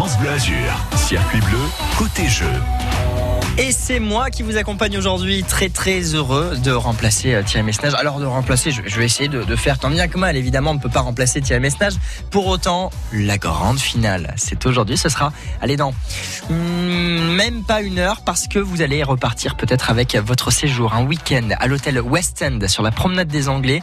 France Bleu Azur. Circuit bleu, côté jeu. Et c'est moi qui vous accompagne aujourd'hui, très très heureux de remplacer euh, Thierry Messnage. Alors de remplacer, je, vais essayer de, faire tant bien que mal. Évidemment, on ne peut pas remplacer Thierry Messnage. Pour autant, la grande finale, c'est aujourd'hui. Ce sera, allez dans hmm, même pas une heure parce que vous allez repartir peut-être avec votre séjour, un week-end à l'hôtel West End sur la promenade des Anglais.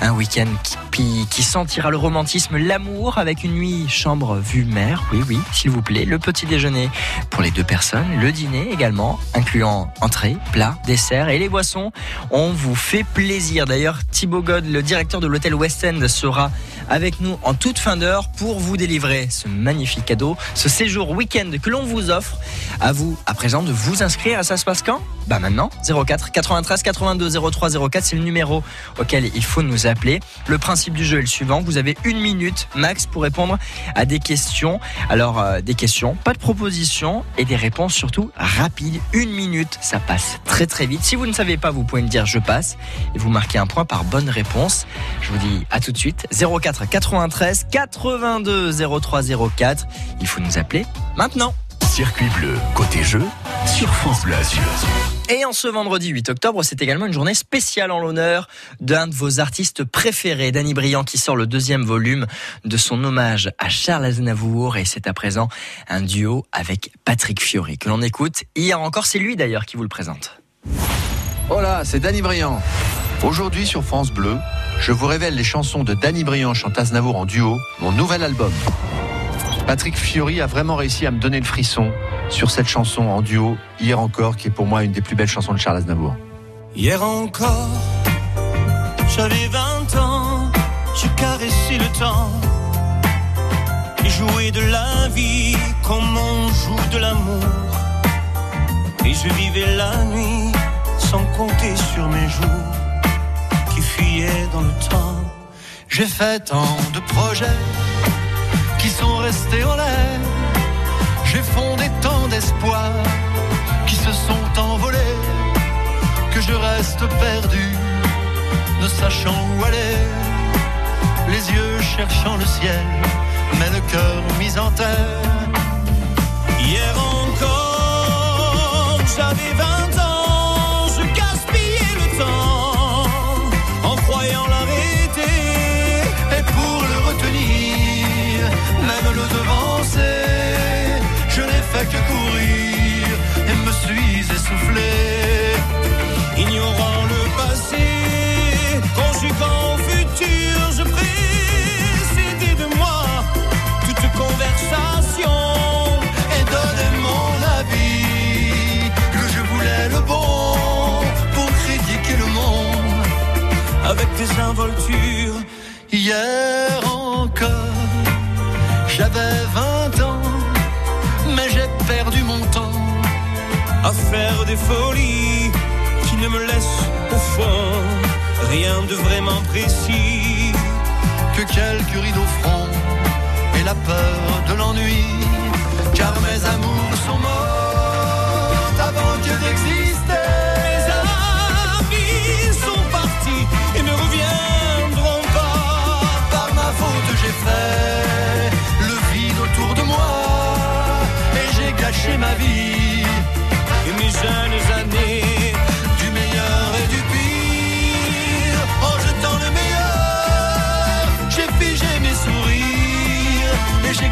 Un week-end qui, qui sentira le romantisme, l'amour avec une nuit chambre vue mer. Oui, oui, s'il vous plaît. Le petit déjeuner pour les deux personnes, le dîner également incluant entrée, plat, dessert et les boissons. On vous fait plaisir. D'ailleurs, Thibaut God, le directeur de l'hôtel West End, sera avec nous en toute fin d'heure pour vous délivrer ce magnifique cadeau, ce séjour week-end que l'on vous offre. À vous, à présent, de vous inscrire. Ça se passe quand? Bah maintenant, 04 93 82 03 04, c'est le numéro auquel il faut nous appeler. Le principe du jeu est le suivant. Vous avez une minute max pour répondre à des questions. Alors, euh, des questions, pas de propositions et des réponses surtout rapides. Une minute, ça passe très très vite. Si vous ne savez pas, vous pouvez me dire je passe et vous marquez un point par bonne réponse. Je vous dis à tout de suite. 04 93 82 03 04. Il faut nous appeler maintenant. Circuit bleu, côté jeu, sur France Bleu Azur. Et en ce vendredi 8 octobre, c'est également une journée spéciale en l'honneur d'un de vos artistes préférés, Danny Briand, qui sort le deuxième volume de son hommage à Charles Aznavour. Et c'est à présent un duo avec Patrick Fiori que l'on écoute. Hier encore, c'est lui d'ailleurs qui vous le présente. Hola, c'est Danny Briand. Aujourd'hui sur France Bleu, je vous révèle les chansons de Danny Briand chante Aznavour en duo, mon nouvel album. Patrick Fiori a vraiment réussi à me donner le frisson sur cette chanson en duo, hier encore, qui est pour moi une des plus belles chansons de Charles Aznavour. Hier encore, j'avais 20 ans, je caressais le temps, et jouais de la vie comme on joue de l'amour, et je vivais la nuit sans compter sur mes jours dans le temps. J'ai fait tant de projets qui sont restés en l'air. J'ai fondé tant d'espoirs qui se sont envolés. Que je reste perdu, ne sachant où aller. Les yeux cherchant le ciel, mais le cœur mis en terre. Hier encore, j'avais 20 ans. je n'ai fait que courir et me suis essoufflé. Ignorant le passé, conjuguant au futur, je précédais de moi toute conversation et donnais mon avis que je voulais le bon pour critiquer le monde avec des involtures. Hier j'avais 20 ans perdu mon temps à faire des folies qui ne me laissent au fond rien de vraiment précis que quelques rideaux francs et la peur de l'ennui. Car mes amours sont morts avant que d'exister.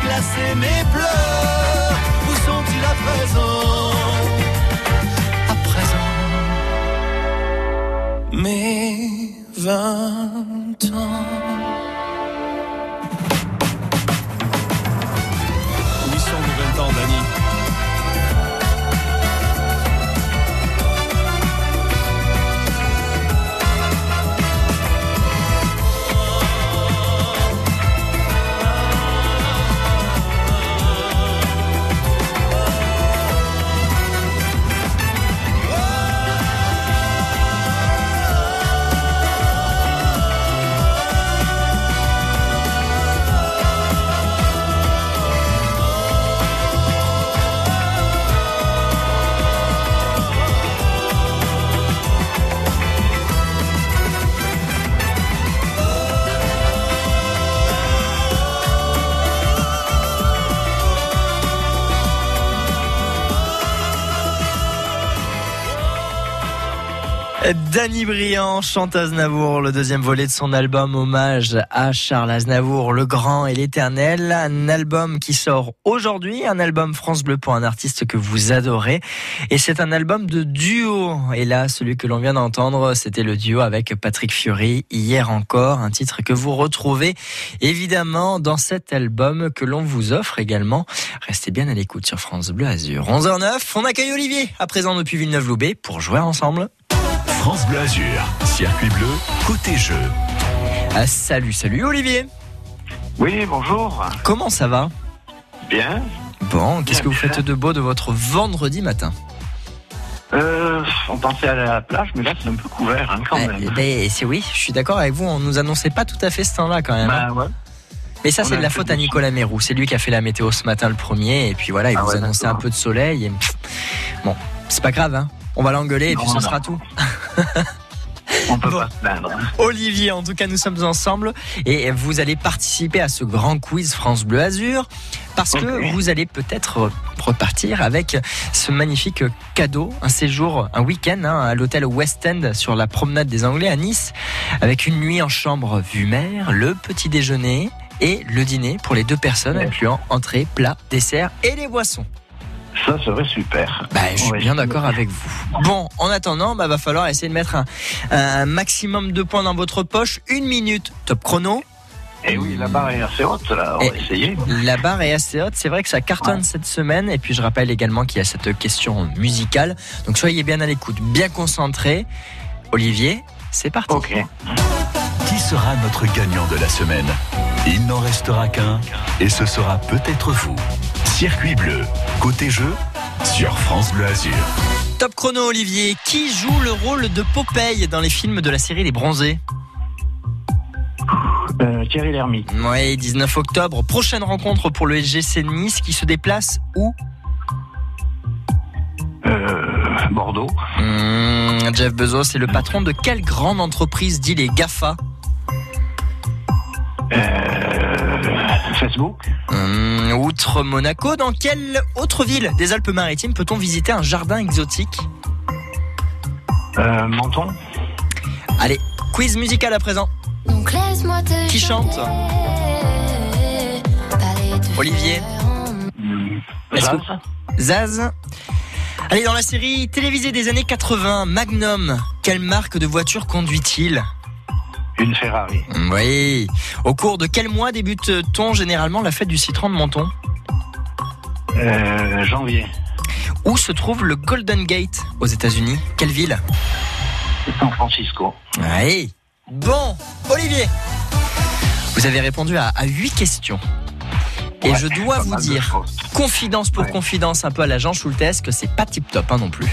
Glacé mes pleurs. Où sont-ils à présent? À présent, mes vingt Danny Briand chante Aznavour, le deuxième volet de son album hommage à Charles Aznavour, le grand et l'éternel. Un album qui sort aujourd'hui, un album France Bleu pour un artiste que vous adorez. Et c'est un album de duo. Et là, celui que l'on vient d'entendre, c'était le duo avec Patrick Fury, hier encore, un titre que vous retrouvez évidemment dans cet album que l'on vous offre également. Restez bien à l'écoute sur France Bleu Azur. 11h09, on accueille Olivier, à présent depuis Villeneuve-Loubet, pour jouer ensemble. France Bleu Azur, circuit bleu, côté jeu. Ah, salut, salut Olivier. Oui, bonjour. Comment ça va? Bien. Bon, qu'est-ce que vous faites de beau de votre vendredi matin? Euh, on pensait aller à la plage, mais là c'est un peu couvert hein, quand Eh même. ben, c'est oui, je suis d'accord avec vous, on nous annonçait pas tout à fait ce temps-là quand même. hein. Bah ouais. Mais ça, c'est de la faute à. Nicolas Mérou. C'est lui qui a fait la météo ce matin le premier. Et puis voilà, il Ah vous ouais, annonçait un peu de soleil. Et... Bon, c'est pas grave, hein. On va l'engueuler et puis ce non. sera tout. On peut Bon. pas se plaindre. Olivier, en tout cas, nous sommes ensemble et vous allez participer à ce grand quiz France Bleu Azur parce que vous allez peut-être repartir avec ce magnifique cadeau, un séjour, un week-end hein, à l'hôtel West End sur la promenade des Anglais à Nice avec une nuit en chambre vue mer, le petit déjeuner et le dîner pour les deux personnes incluant entrée, plat, dessert et les boissons. Ça serait super. Bah, je suis Ouais. bien d'accord avec vous. Bon, en attendant, bah, va falloir essayer de mettre un, un maximum de points dans votre poche. Une minute, top chrono. Et oui, la barre est assez haute là. On Et- va essayer. La barre est assez haute. C'est vrai que ça cartonne cette semaine. Et puis, je rappelle également qu'il y a cette question musicale. Donc, soyez bien à l'écoute, bien concentrés. Olivier, c'est parti. Ok. Qui sera notre gagnant de la semaine? Il n'en restera qu'un, et ce sera peut-être vous. Circuit bleu, côté jeu, sur France Bleu Azur. Top chrono, Olivier. Qui joue le rôle de Popeye dans les films de la série Les Bronzés Euh, Thierry Lhermitte. Oui, 19 octobre. Prochaine rencontre pour le SGC Nice qui se déplace où Euh, Bordeaux. Mmh, Jeff Bezos est le patron de quelle grande entreprise dit les GAFA? Euh, Facebook. Mmh, Outre Monaco, dans quelle autre ville des Alpes-Maritimes peut-on visiter un jardin exotique? Euh, Menton. Allez, quiz musical à présent. Donc laisse-moi te Qui chante? Olivier. Zaz. Zaz Allez, dans la série télévisée des années 80, Magnum, quelle marque de voiture conduit-il? Une Ferrari. Oui. Au cours de quel mois débute-t-on généralement la fête du citron de Menton? Euh, janvier. Où se trouve le Golden Gate aux États-Unis? Quelle ville? San Francisco. Oui. Bon, Olivier, vous avez répondu à, à 8 questions. Et Ouais, je dois vous dire, confidence pour Ouais. confidence, un peu à la Jean Schultes, que c'est pas tip top hein, non plus.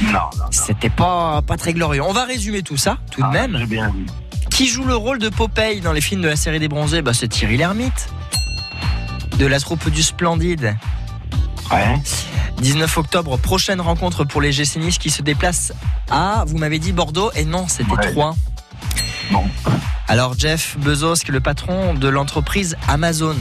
Non, non. C'était pas, pas très glorieux. On va résumer tout ça, tout de Ah, même. J'ai bien vu. Qui joue le rôle de Popeye dans les films de la série des bronzés bah, C'est Thierry Lhermitte. De la troupe du Splendide. Ouais. 19 octobre, prochaine rencontre pour les GC Nice qui se déplacent à, vous m'avez dit Bordeaux, et non, c'était Ouais. Troyes. Bon. Alors Jeff Bezos, qui est le patron de l'entreprise Amazon,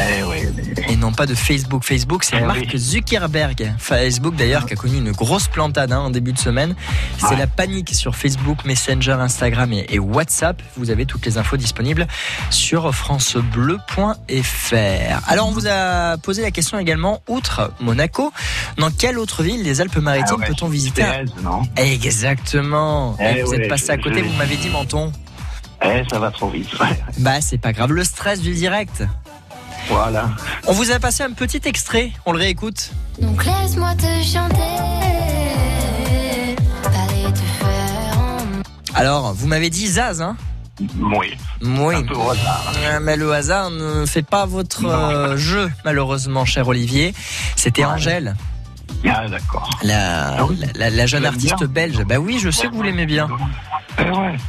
Eh et non pas de Facebook. Facebook, c'est Eh Mark oui. Zuckerberg. Facebook d'ailleurs qui a connu une grosse plantade hein, en début de semaine. C'est Ouais. la panique sur Facebook, Messenger, Instagram et, et WhatsApp. Vous avez toutes les infos disponibles sur francebleu.fr. Alors on vous a posé la question également, outre Monaco, dans quelle autre ville des Alpes-Maritimes Ah ouais, peut-on visiter Thérèse, non Exactement. Eh vous êtes passé je- à côté, je- vous m'avez dit menton. Eh, ça va trop vite. ouais. Bah c'est pas grave, le stress du direct. Voilà. On vous a passé un petit extrait, on le réécoute. Donc laisse-moi te chanter. Parler de fer en Alors, vous m'avez dit Zaz, hein? Oui. Oui. Un peu au hasard. Euh, Mais le hasard ne fait pas votre Non. euh, jeu, malheureusement, cher Olivier. C'était Ouais. Angèle, Ah, d'accord. la, Ah oui. la, la jeune artiste belge. Bah oui, je sais que vous l'aimez bien.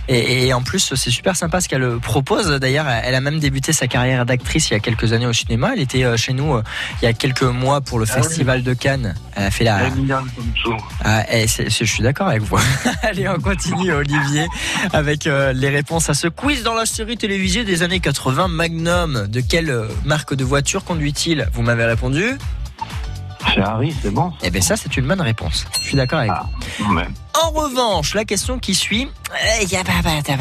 Eh. Et, et en plus, c'est super sympa ce qu'elle propose. D'ailleurs, elle a même débuté sa carrière d'actrice il y a quelques années au cinéma. Elle était euh, chez nous euh, il y a quelques mois pour le Ah oui. Festival de Cannes. Elle a fait la. Ah, eh, c'est- c'est- je suis d'accord avec vous. Allez, on continue, Olivier, avec euh, les réponses à ce quiz dans la série télévisée des années 80. Magnum, de quelle euh, marque de voiture conduit-il? Vous m'avez répondu Ferrari, c'est bon. Eh bien ça, c'est une bonne réponse. Je suis d'accord avec Ah. vous. En revanche, la question qui suit, pas.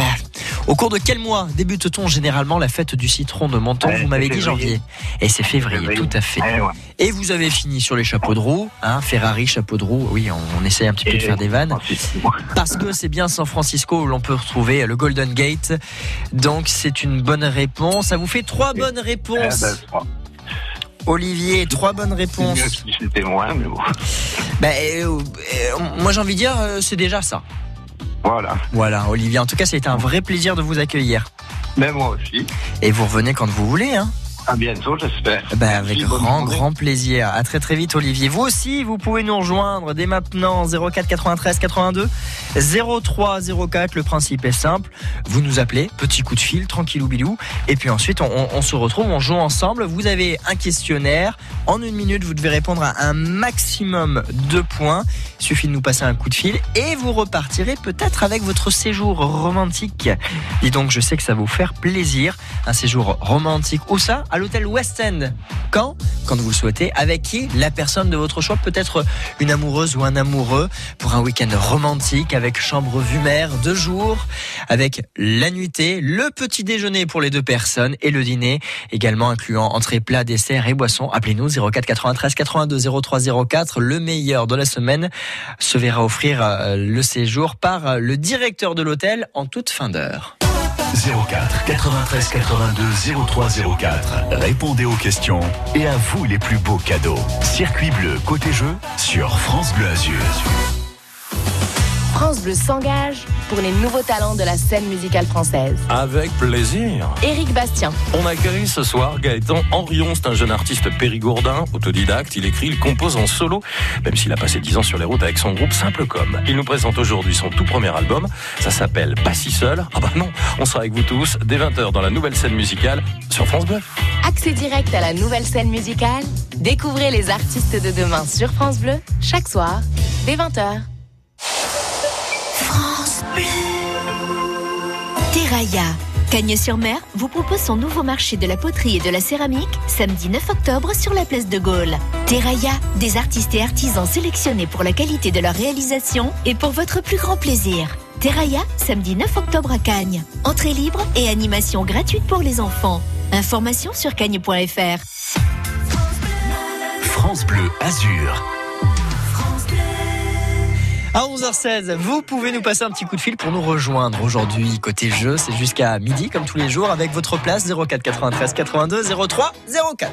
au cours de quel mois débute-t-on généralement la fête du citron de Menton Vous m'avez dit janvier. Et c'est février, Février. tout à fait. Eh ouais. Et vous avez fini sur les chapeaux de roue, hein, Ferrari, chapeau de roue. Oui, on, on essaye un petit peu de faire des vannes. Parce que c'est bien San Francisco où l'on peut retrouver le Golden Gate. Donc c'est une bonne réponse. Ça vous fait trois bonnes eh réponses. ben, pas- Olivier, trois bonnes réponses. si c'était moins, mais bon. Bah, euh, euh, moi j'ai envie de dire, euh, c'est déjà ça. Voilà. Voilà, Olivier. En tout cas, ça a été un vrai plaisir de vous accueillir. Mais moi aussi. Et vous revenez quand vous voulez. Hein. À bientôt, j'espère. Bah, Merci, avec grand, grand plaisir. À très très vite, Olivier. Vous aussi, vous pouvez nous rejoindre dès maintenant 04 93 82 03 04. Le principe est simple. Vous nous appelez, petit coup de fil, tranquillou bilou. Et puis ensuite, on, on- on se retrouve, on joue ensemble. Vous avez un questionnaire. En une minute, vous devez répondre à un maximum de points. Il suffit de nous passer un coup de fil et vous repartirez peut-être avec votre séjour romantique. Dis donc, je sais que ça va vous faire plaisir. Un séjour romantique. Où ça? À l'hôtel West End. Quand? Quand vous le souhaitez. Avec qui? La personne de votre choix. Peut-être une amoureuse ou un amoureux. Pour un week-end romantique avec chambre vue mer, deux jours. Avec la nuitée, le petit déjeuner pour les deux personnes et le dîner également incluant entrée, plat, dessert et boisson. Appelez-nous 04 93 82 03 04. Le meilleur de la semaine se verra offrir euh, le séjour par euh, le directeur de l'hôtel en toute fin d'heure. 04 93 82 03 04. Répondez aux questions et à vous les plus beaux cadeaux. Circuit bleu côté jeu sur France Bleu Azur. France Bleu s'engage pour les nouveaux talents de la scène musicale française. Avec plaisir. Éric Bastien, On accueille ce soir Gaëtan Henrion. C'est un jeune artiste périgourdin, autodidacte. Il écrit, il compose en solo, même s'il a passé 10 ans sur les routes avec son groupe Simple Comme. Il nous présente aujourd'hui son tout premier album. Ça s'appelle Pas si seul. Ah bah non, on sera avec vous tous dès 20h dans la nouvelle scène musicale sur France Bleu. accès direct à la nouvelle scène musicale. Découvrez les artistes de demain sur France Bleu chaque soir dès 20h. Terraia. Cagnes-sur-Mer vous propose son nouveau marché de la poterie et de la céramique samedi 9 octobre sur la place de Gaulle. Terraia, des artistes et artisans sélectionnés pour la qualité de leur réalisation et pour votre plus grand plaisir. Terraia, samedi 9 octobre à Cagnes. Entrée libre et animation gratuite pour les enfants. Information sur cagnes.fr. France Bleu Azur. À 11h16, vous pouvez nous passer un petit coup de fil pour nous rejoindre aujourd'hui. Côté jeu, c'est jusqu'à midi, comme tous les jours, avec votre place 04 93 82 03 04.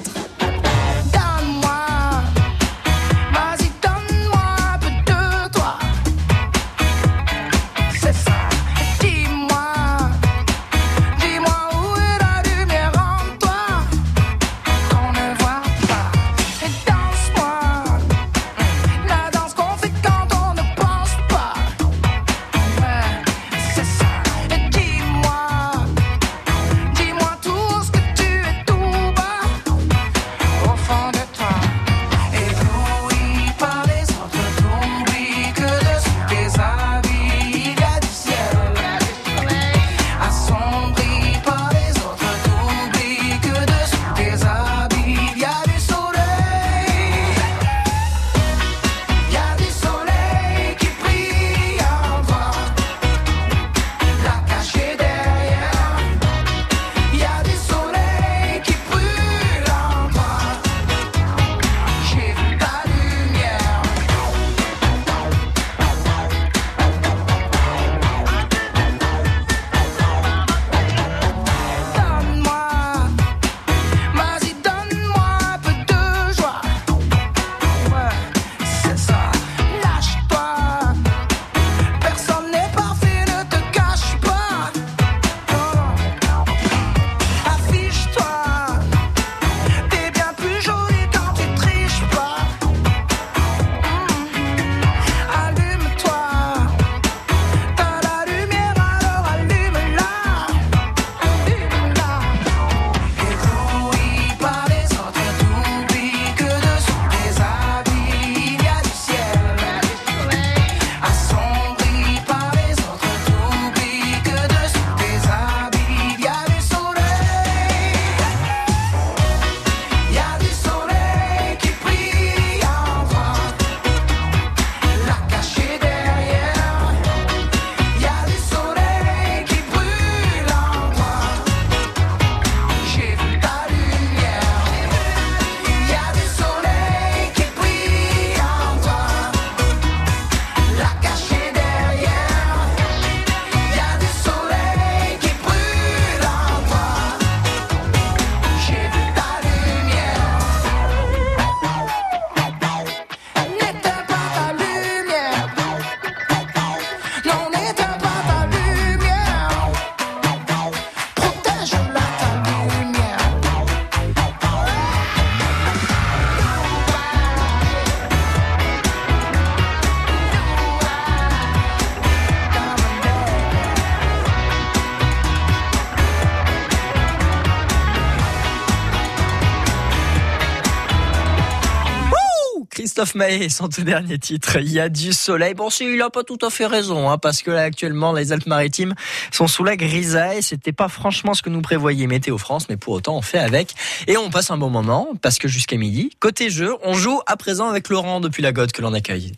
Christophe Maé, son tout dernier titre. Il y a du soleil. Bon, si, il a pas tout à fait raison, hein, parce que là, actuellement, les Alpes-Maritimes sont sous la grisaille. C'était pas franchement ce que nous prévoyait Météo France, mais pour autant, on fait avec. Et on passe un bon moment, parce que jusqu'à midi, côté jeu, on joue à présent avec Laurent depuis la Gotte que l'on accueille.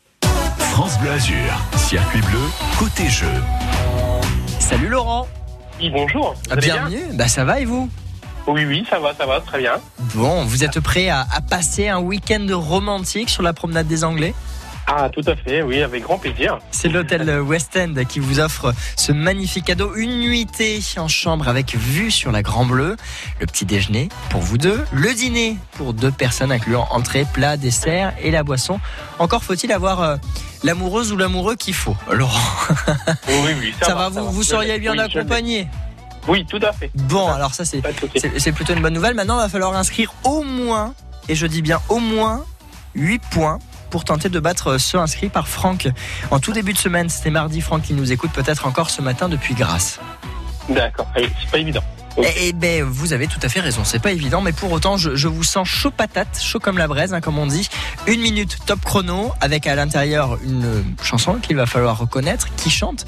France Bleu Azur, circuit bleu, côté jeu. Salut Laurent. Oui, bonjour. Vous allez bien? Bienvenue. Bah, ça va et vous? Oui, oui, ça va, ça va, très bien. Bon, vous êtes prêt à, à passer un week-end romantique sur la promenade des Anglais? Ah, tout à fait, oui, avec grand plaisir. C'est l'hôtel West End qui vous offre ce magnifique cadeau, une nuitée en chambre avec vue sur la Grand Bleu, le petit déjeuner pour vous deux, le dîner pour deux personnes incluant entrée, plat, dessert et la boisson. Encore faut-il avoir euh, l'amoureuse ou l'amoureux qu'il faut. Laurent, Oui, oui, ça, ça, va, vous, vous seriez bien Oui, accompagné. Oui, tout à fait. Bon, alors ça c'est plutôt une bonne nouvelle. Maintenant, il va falloir inscrire au moins, et je dis bien au moins, 8 points pour tenter de battre ceux inscrits par Franck. En tout début de semaine, c'était mardi, Franck qui nous écoute peut-être encore ce matin depuis Grasse. D'accord, allez, c'est pas évident. Et, et ben, vous avez tout à fait raison, c'est pas évident, mais pour autant, je, je vous sens chaud patate, chaud comme la braise, hein, comme on dit. Une minute top chrono, avec à l'intérieur une chanson qu'il va falloir reconnaître, qui chante.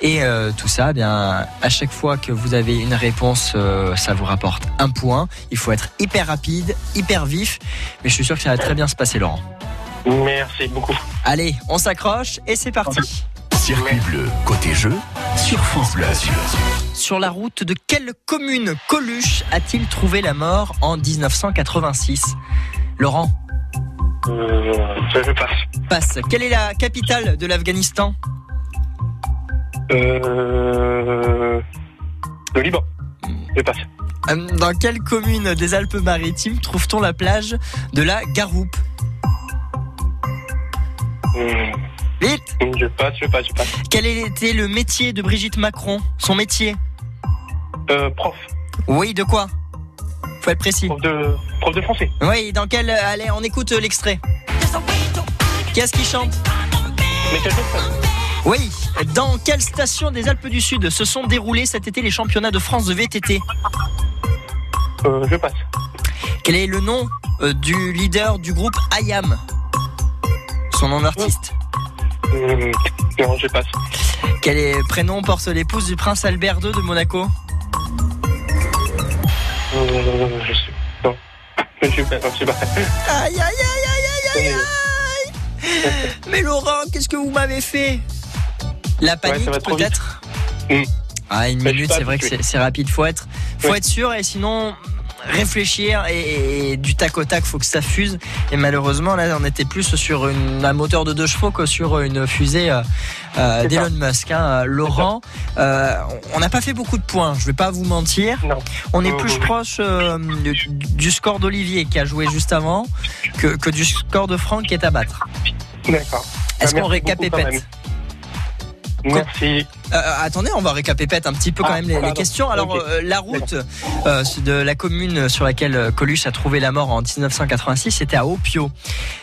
Et euh, tout ça, eh bien, à chaque fois que vous avez une réponse, euh, ça vous rapporte un point. Il faut être hyper rapide, hyper vif, mais je suis sûr que ça va très bien se passer, Laurent. Merci beaucoup. Allez, on s'accroche et c'est parti. Circuit bleu, côté jeu, sur France Bleu Azur. Sur la route de quelle commune Coluche a-t-il trouvé la mort en 1986 Laurent? Euh, je passe. passe. Quelle est la capitale de l'Afghanistan? Euh, le Liban. Je passe. Euh, Dans quelle commune des Alpes-Maritimes trouve-t-on la plage de la Garoupe? Vite Je passe, je passe, je passe. Quel était le métier de Brigitte Macron Son métier? Euh, prof. Oui, de quoi? Faut être précis. Prof de, prof de français. Oui, dans quel... Allez, on écoute euh, l'extrait. Qu'est-ce qui chante? Michael Jackson. Oui. Dans quelle station des Alpes du Sud se sont déroulés cet été les championnats de France de VTT Euh, je passe. Quel est le nom euh, du leader du groupe IAM Son nom d'artiste. Hum, non, je passe. Quel est- prénom porte l'épouse du prince Albert II de Monaco? Euh, je sais. Non. Je suis pas, je sais pas. Aïe aïe aïe aïe aïe aïe aïe Mais Laurent, qu'est-ce que vous m'avez fait? La panique peut-être? Mm. Ah une suis minute, c'est vrai que c'est rapide. Faut être, faut être sûr et sinon réfléchir et, et du tac au tac, faut que ça fuse. Et malheureusement là, on était plus sur une, un moteur de deux chevaux que sur une fusée euh, euh, d'Elon Musk. hein. Laurent, euh, on n'a pas fait beaucoup de points. Je vais pas vous mentir. Non. On est plus proche euh, du, du score d'Olivier qui a joué juste avant que, que du score de Franck qui est à battre. D'accord. Est-ce Ah, qu'on récapépète. Merci. Euh, attendez, on va récapépète un petit peu quand Ah, même les, questions. Alors, euh, la route euh, de la commune sur laquelle Coluche a trouvé la mort en 1986, c'était à Opio.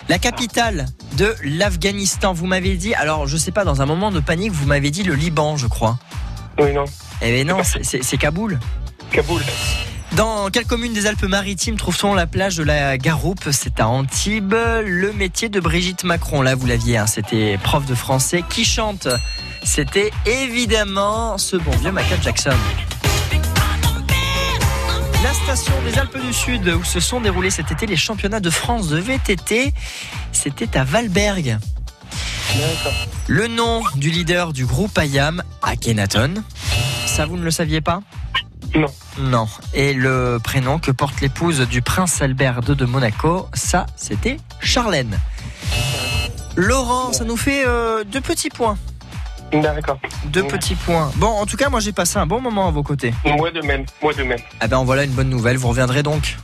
La capitale de l'Afghanistan, vous m'avez dit, alors je sais pas, dans un moment de panique, vous m'avez dit le Liban, je crois. Oui, non. Eh bien non, c'est Kaboul. Kaboul. Dans quelle commune des Alpes-Maritimes trouve-t-on la plage de la Garoupe? C'est à Antibes. Le métier de Brigitte Macron, là vous l'aviez, hein, c'était prof de français. Qui chante C'était évidemment ce bon vieux Michael Jackson. La station des Alpes du Sud où se sont déroulés cet été les championnats de France de VTT, c'était à Valberg. Le nom du leader du groupe IAM, Akhenaton. Ça, vous ne le saviez pas? Non. Non. Et le prénom que porte l'épouse du prince Albert II de Monaco, ça, c'était Charlène. Laurent, ça nous fait euh, deux petits points. D'accord. Deux petits points. Bon, en tout cas, moi j'ai passé un bon moment à vos côtés. Moi de même. Moi de même. Ah ben voilà une bonne nouvelle, vous reviendrez donc.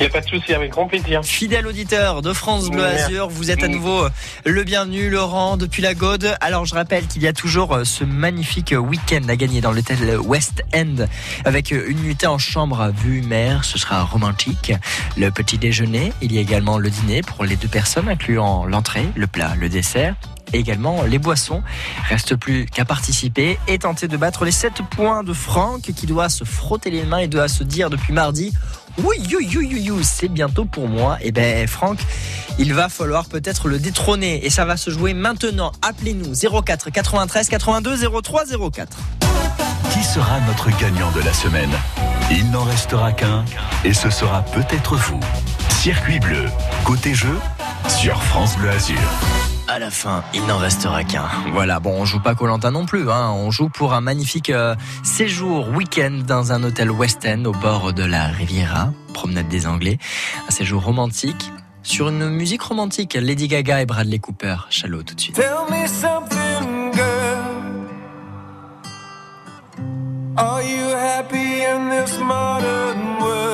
Il n'y a pas de souci, avec grand plaisir. Fidèle auditeur de France Bleu. Azur, vous êtes à nouveau euh, le bienvenu, Laurent, depuis la Gaude. Alors je rappelle qu'il y a toujours euh, ce magnifique euh, week-end à gagner dans l'hôtel West End avec une nuitée en chambre à vue mer, ce sera romantique. Le petit déjeuner, il y a également le dîner pour les deux personnes, incluant l'entrée, le plat, le dessert. Également les boissons. Reste plus qu'à participer et tenter de battre les 7 points de Franck qui doit se frotter les mains et doit se dire depuis mardi Oui, you, you, you, c'est bientôt pour moi. Et ben, Franck, il va falloir peut-être le détrôner. Et ça va se jouer maintenant. Appelez-nous 04 93 82 03 04. Qui sera notre gagnant de la semaine? Il n'en restera qu'un et ce sera peut-être vous. Circuit bleu, côté jeu, sur France Bleu Azur. À la fin, il n'en restera qu'un. Voilà, bon, on joue pas Colanta non plus, hein. on joue pour un magnifique euh, séjour week-end dans un hôtel West End au bord de la Riviera, promenade des Anglais. Un séjour romantique sur une musique romantique, Lady Gaga et Bradley Cooper. Chalot tout de suite. Tell me something, girl. Are you happy in this modern world?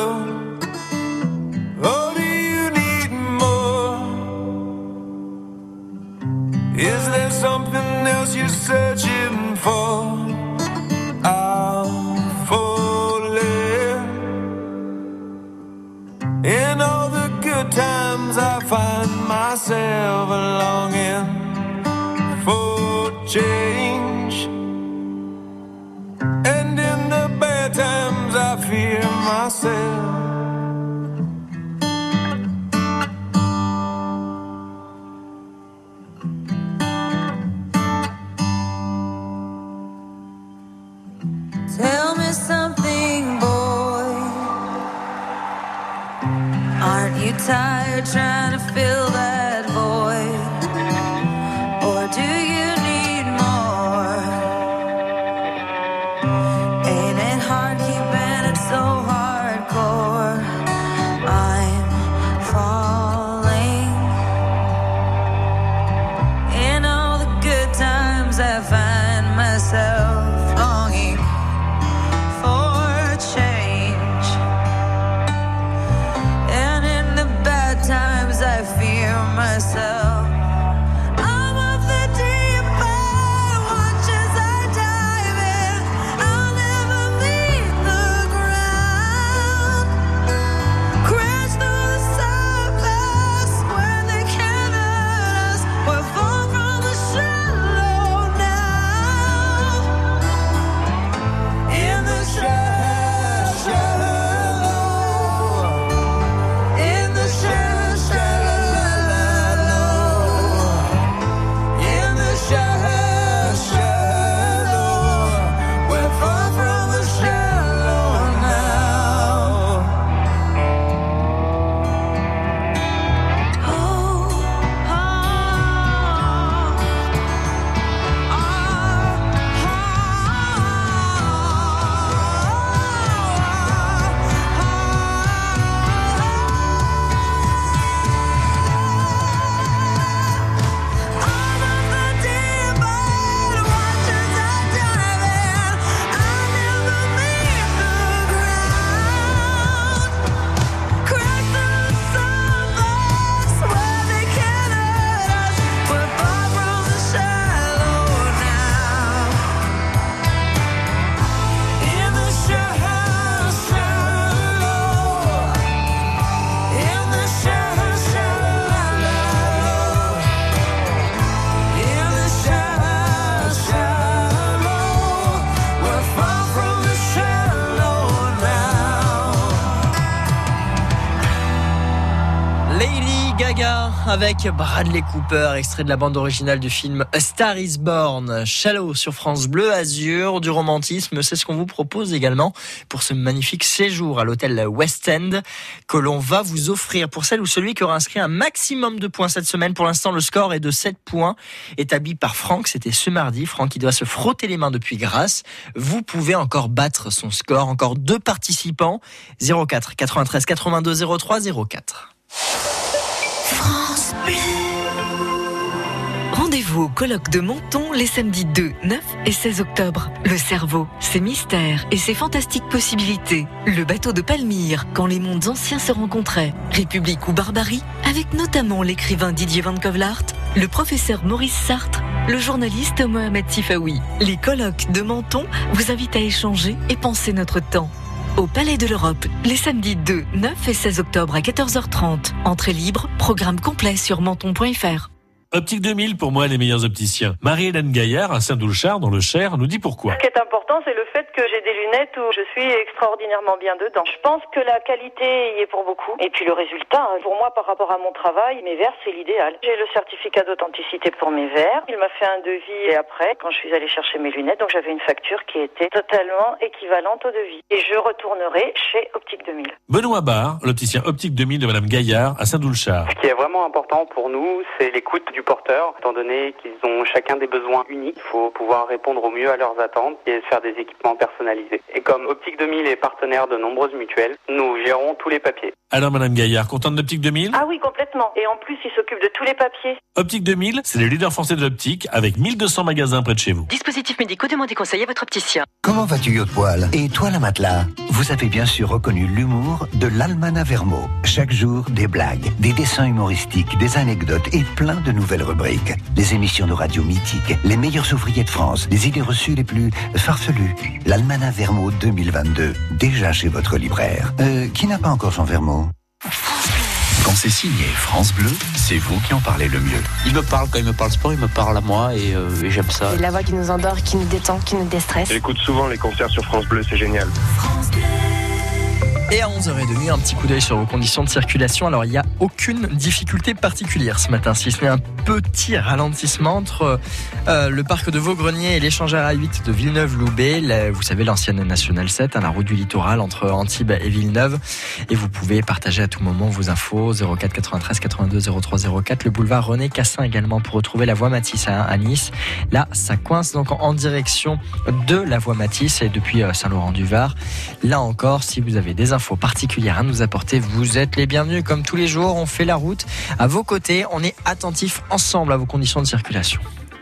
Is there something else you're searching for? I'm falling. In all the good times, I find myself longing for change. And in the bad times, I fear myself. Aren't you tired trying to fill that avec Bradley Cooper, extrait de la bande originale du film A Star is Born, Shallow sur France Bleu Azur, du romantisme, c'est ce qu'on vous propose également pour ce magnifique séjour à l'hôtel West End que l'on va vous offrir pour celle ou celui qui aura inscrit un maximum de points cette semaine. Pour l'instant, le score est de 7 points, établi par Franck, c'était ce mardi. Franck qui doit se frotter les mains depuis grâce. Vous pouvez encore battre son score, encore deux participants, 04 93 82 03 04. France. Rendez-vous au colloque de Menton les samedis 2, 9 et 16 octobre. Le cerveau, ses mystères et ses fantastiques possibilités. Le bateau de Palmyre, quand les mondes anciens se rencontraient. République ou barbarie, avec notamment l'écrivain Didier Van Kovlart, le professeur Maurice Sartre, le journaliste Mohamed Tifaoui. Les colloques de Menton vous invitent à échanger et penser notre temps. Au Palais de l'Europe, les samedis 2, 9 et 16 octobre à 14h30. Entrée libre, programme complet sur menton.fr. Optique 2000, pour moi, les meilleurs opticiens. Marie-Hélène Gaillard, à Saint-Doulchard, dans le Cher, nous dit pourquoi. Ce qui est important, c'est le fait que j'ai des lunettes où je suis extraordinairement bien dedans. Je pense que la qualité y est pour beaucoup. Et puis le résultat, hein, pour moi, par rapport à mon travail, mes verres, c'est l'idéal. J'ai le certificat d'authenticité pour mes verres. Il m'a fait un devis et après, quand je suis allée chercher mes lunettes, donc j'avais une facture qui était totalement équivalente au devis. Et je retournerai chez Optique 2000. Benoît Barr, l'opticien Optique 2000 de Madame Gaillard, à Saint-Doulchard. Ce qui est vraiment important pour nous, c'est l'écoute du porteur, étant donné qu'ils ont chacun des besoins uniques. Il faut pouvoir répondre au mieux à leurs attentes et faire des équipements personnalisés. Et comme Optique 2000 est partenaire de nombreuses mutuelles, nous gérons tous les papiers. Alors Madame Gaillard, contente d'Optique 2000 Ah oui, complètement. Et en plus, il s'occupe de tous les papiers. Optique 2000, c'est le leader français de l'optique avec 1200 magasins près de chez vous. Dispositifs médicaux, demandez conseil à votre opticien. Comment vas-tu, Yacht Poil? Et toi, la matelas? Vous avez bien sûr reconnu l'humour de l'Almana Vermo. Chaque jour, des blagues, des dessins humoristiques, des anecdotes et plein de nouvelles rubriques. Les émissions de radio mythiques, les meilleurs ouvriers de France, les idées reçues les plus farfelues. L'Almana Vermo 2022, déjà chez votre libraire. Euh, qui n'a pas encore son Vermo? Quand c'est signé France Bleu, c'est vous qui en parlez le mieux. Il me parle, quand il me parle sport, il me parle à moi et, euh, et j'aime ça. C'est la voix qui nous endort, qui nous détend, qui nous déstresse. J'écoute souvent les concerts sur France Bleu, c'est génial. Et à 11h30, un petit coup d'œil sur vos conditions de circulation. Alors, il n'y a aucune difficulté particulière ce matin, si ce n'est un petit ralentissement entre euh, le parc de Vaugrenay et l'échangeur A8 de Villeneuve-Loubet. Vous savez, l'ancienne Nationale 7, hein, la route du littoral entre Antibes et Villeneuve. Et vous pouvez partager à tout moment vos infos 04 93 82 03 04. Le boulevard René Cassin également pour retrouver la voie Matisse à, à Nice. Là, ça coince donc en, en direction de la voie Matisse et depuis euh, Saint-Laurent-du-Var. Là encore, si vous avez des infos particulières à nous apporter, vous êtes les bienvenus. Comme tous les jours, on fait la route à vos côtés. On est attentifs ensemble à vos conditions de circulation.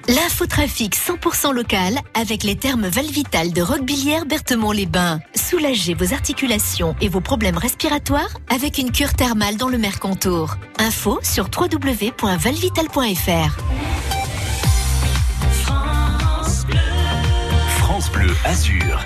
L'infotrafic 100% local avec les thermes Valvital de Roquebillière Berthemont-les-Bains. Soulagez vos articulations et vos problèmes respiratoires avec une cure thermale dans le Mercontour. Info sur www.valvital.fr. France Bleu Azur.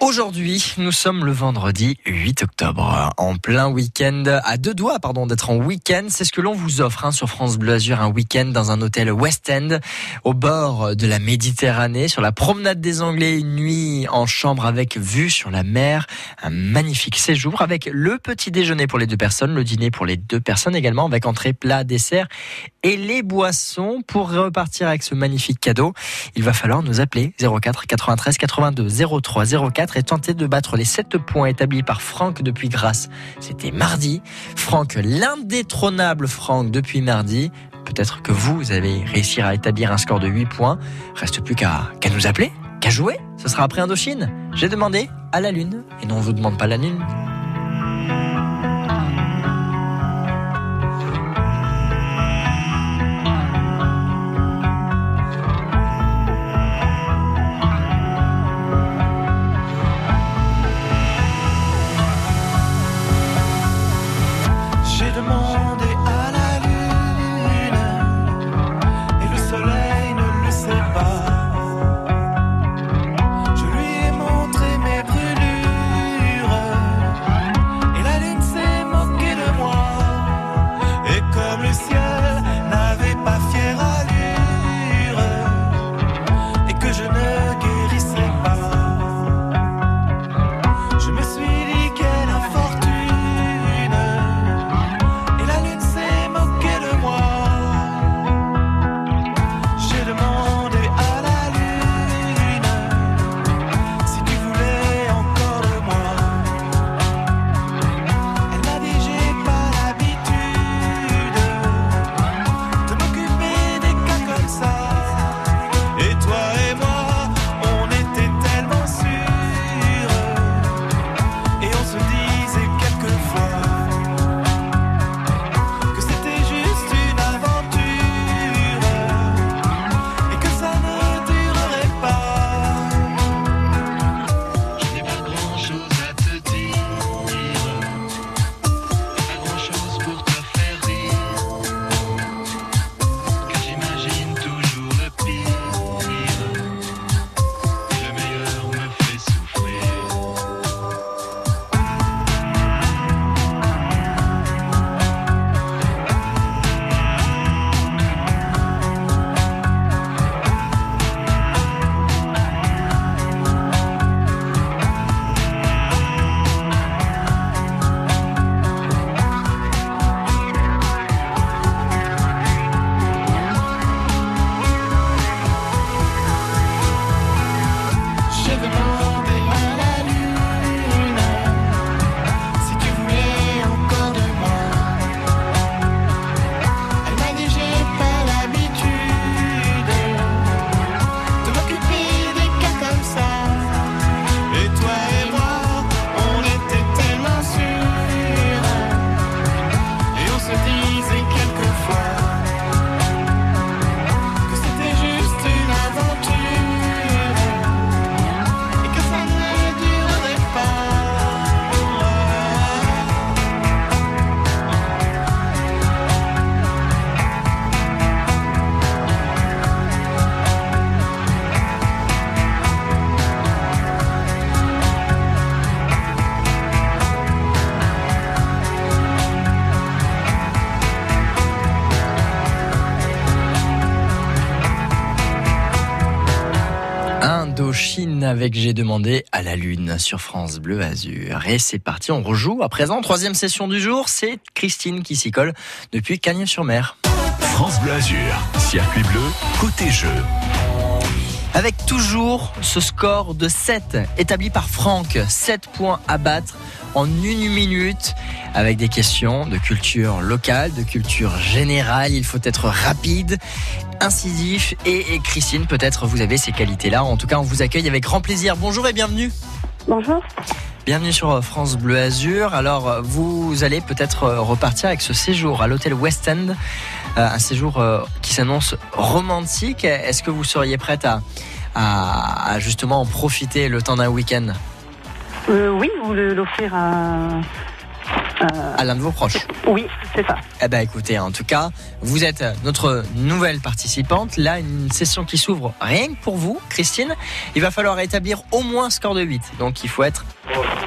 Aujourd'hui, nous sommes le vendredi 8 octobre, en plein week-end, à deux doigts, pardon, d'être en week-end. C'est ce que l'on vous offre hein, sur France Bleu Azur, un week-end dans un hôtel West End, au bord de la Méditerranée, sur la promenade des Anglais, une nuit en chambre avec vue sur la mer, un magnifique séjour avec le petit déjeuner pour les deux personnes, le dîner pour les deux personnes également, avec entrée, plat, dessert et les boissons. Pour repartir avec ce magnifique cadeau, il va falloir nous appeler 04 93 82 03 04 et tenter de battre les 7 points établis par Franck depuis Grasse. C'était mardi. Franck, l'indétrônable Franck depuis mardi. Peut-être que vous, avez réussi à établir un score de 8 points. Reste plus qu'à qu'à nous appeler, qu'à jouer. Ce sera après Indochine. J'ai demandé à la Lune. Et non, on vous demande pas la Lune. Avec J'ai demandé à la Lune sur France Bleu Azur. Et c'est parti, on rejoue. À présent, troisième session du jour, c'est Christine qui s'y colle depuis Cagnes-sur-Mer. France Bleu Azur, circuit bleu, côté jeu. Avec toujours ce score de 7 établi par Franck, 7 points à battre en une minute avec des questions de culture locale, de culture générale. Il faut être rapide, incisif et, et Christine, peut-être vous avez ces qualités-là. En tout cas, on vous accueille avec grand plaisir. Bonjour et bienvenue. Bonjour. Bienvenue sur France Bleu Azur. Alors, vous allez peut-être repartir avec ce séjour à l'hôtel West End, Euh, un séjour euh, qui s'annonce romantique. Est-ce que vous seriez prête à, à, à justement en profiter le temps d'un week-end? Euh, oui, vous l'offrir à. à l'un de vos proches Oui, c'est ça. Eh ben écoutez, en tout cas, vous êtes notre nouvelle participante. Là, une session qui s'ouvre rien que pour vous, Christine. Il va falloir établir au moins un score de 8. Donc il faut être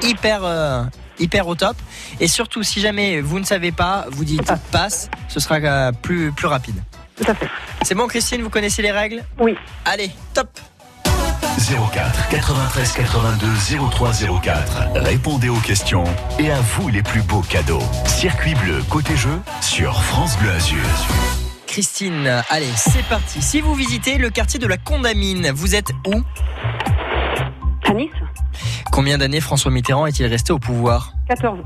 hyper euh, hyper au top. Et surtout, si jamais vous ne savez pas, vous dites passe, ce sera euh, plus, plus rapide. C'est bon, Christine, vous connaissez les règles? Oui. Allez, top 04 93 82 03 04. Répondez aux questions et à vous les plus beaux cadeaux. Circuit bleu côté jeu sur France Bleu Azur. Christine, allez, c'est parti. Si vous visitez le quartier de la Condamine, vous êtes où? À Nice Combien d'années François Mitterrand est-il resté au pouvoir? 14.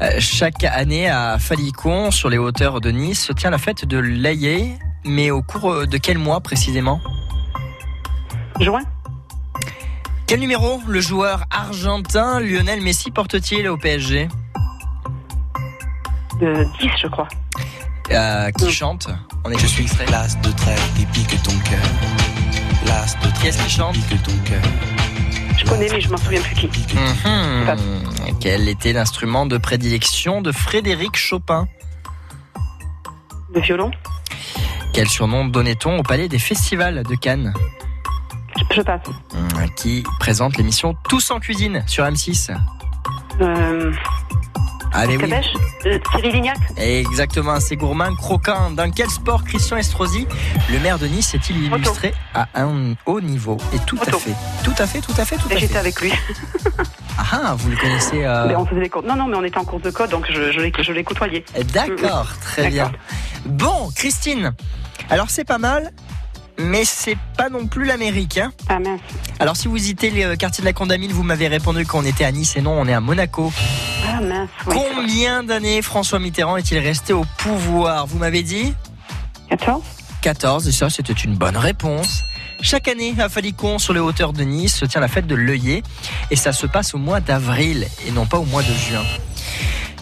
Euh, chaque année à Falicon, sur les hauteurs de Nice, se tient la fête de l'Aillé, mais au cours de quel mois précisément? Juin. Quel numéro le joueur argentin Lionel Messi porte-t-il au PSG De 10, je crois. Euh, Qui chante? On est Je suis l'as de trèfle qui pique ton cœur. L'as de trèfle Qu'est-ce qui chante? qui pique ton cœur. Je connais, mais je m'en souviens plus qui. Mhm. Quel était l'instrument de prédilection de Frédéric Chopin? Le violon Quel surnom donnait-on au palais des festivals de Cannes? Je passe. Hum, Qui présente l'émission Tous en cuisine sur M6 Euh, Allez oui. Euh, Thierry Lignac Exactement, c'est gourmand, croquant. Dans quel sport Christian Estrosi, le maire de Nice, s'est-il illustré à un haut niveau Et tout à fait, tout à fait, tout à fait, tout à fait. J'étais avec lui. Ah, ah, vous le connaissez euh, Mais on faisait des cours. Non, non, mais on était en cours de code, donc je, je l'ai je l'ai côtoyé. D'accord, très bien. Bon, Christine, alors c'est pas mal, mais c'est pas non plus l'Amérique. hein. Ah mince. Alors si vous visitez le quartier de la Condamine, vous m'avez répondu qu'on était à Nice et non, on est à Monaco. Ah mince. oui. Combien d'années François Mitterrand est-il resté au pouvoir? Vous m'avez dit? 14 14, et ça c'était une bonne réponse. Chaque année, à Falicon, sur les hauteurs de Nice, se tient la fête de l'œillet, et ça se passe au mois d'avril, et non pas au mois de juin.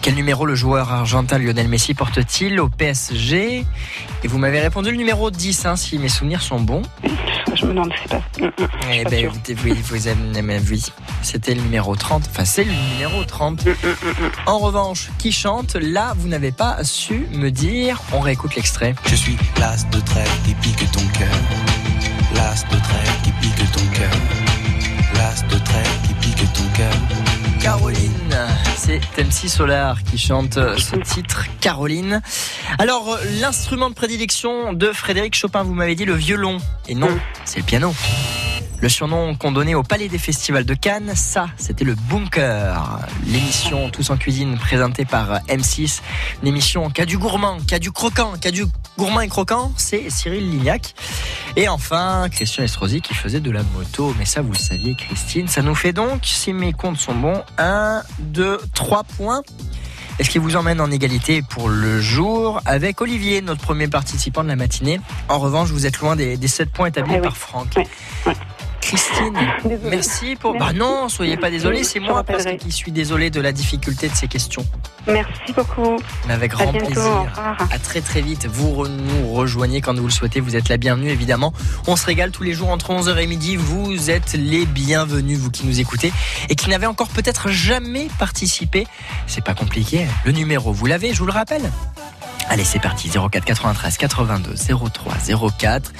Quel numéro le joueur argentin Lionel Messi porte-t-il au PSG Et vous m'avez répondu le numéro 10, hein, si mes souvenirs sont bons. Je me demande, c'est pas. Mm, mm, Eh ben, oui, vous avez- mais oui, c'était le numéro 30. Enfin, c'est le numéro 30. Mm, En revanche, qui chante Là, vous n'avez pas su me dire. On réécoute l'extrait. Je suis l'as de trèfle qui pique ton cœur. L'as de trèfle qui pique ton cœur. L'as de trèfle qui pique ton cœur. Caroline, c'est MC Solar qui chante ce titre, Caroline. Alors, euh, l'instrument de prédilection de Frédéric Chopin, vous m'avez dit le violon. Et non, c'est le piano. Le surnom qu'on donnait au Palais des Festivals de Cannes, ça, c'était le Bunker. L'émission Tous en cuisine présentée par M6. Une émission qui a du gourmand, qui a du croquant, qui a du gourmand et croquant, c'est Cyril Lignac. Et enfin, Christian Estrosi qui faisait de la moto. Mais ça, vous le saviez, Christine. Ça nous fait donc, si mes comptes sont bons, 1, 2, 3 points. Est-ce qui vous emmène en égalité pour le jour avec Olivier, notre premier participant de la matinée? En revanche, vous êtes loin des, des 7 points établis Eh oui. par Franck. Christine, merci pour. Bah non, soyez pas désolé, c'est moi presque qui suis désolé de la difficulté de ces questions. Merci beaucoup. Mais avec À grand bientôt, plaisir. À très très vite. Vous nous rejoignez quand vous le souhaitez. Vous êtes la bienvenue évidemment. On se régale tous les jours entre 11h et midi. Vous êtes les bienvenus, vous qui nous écoutez et qui n'avez encore peut-être jamais participé. C'est pas compliqué. Le numéro, vous l'avez, je vous le rappelle. Allez, c'est parti. 04 93 82 03 04.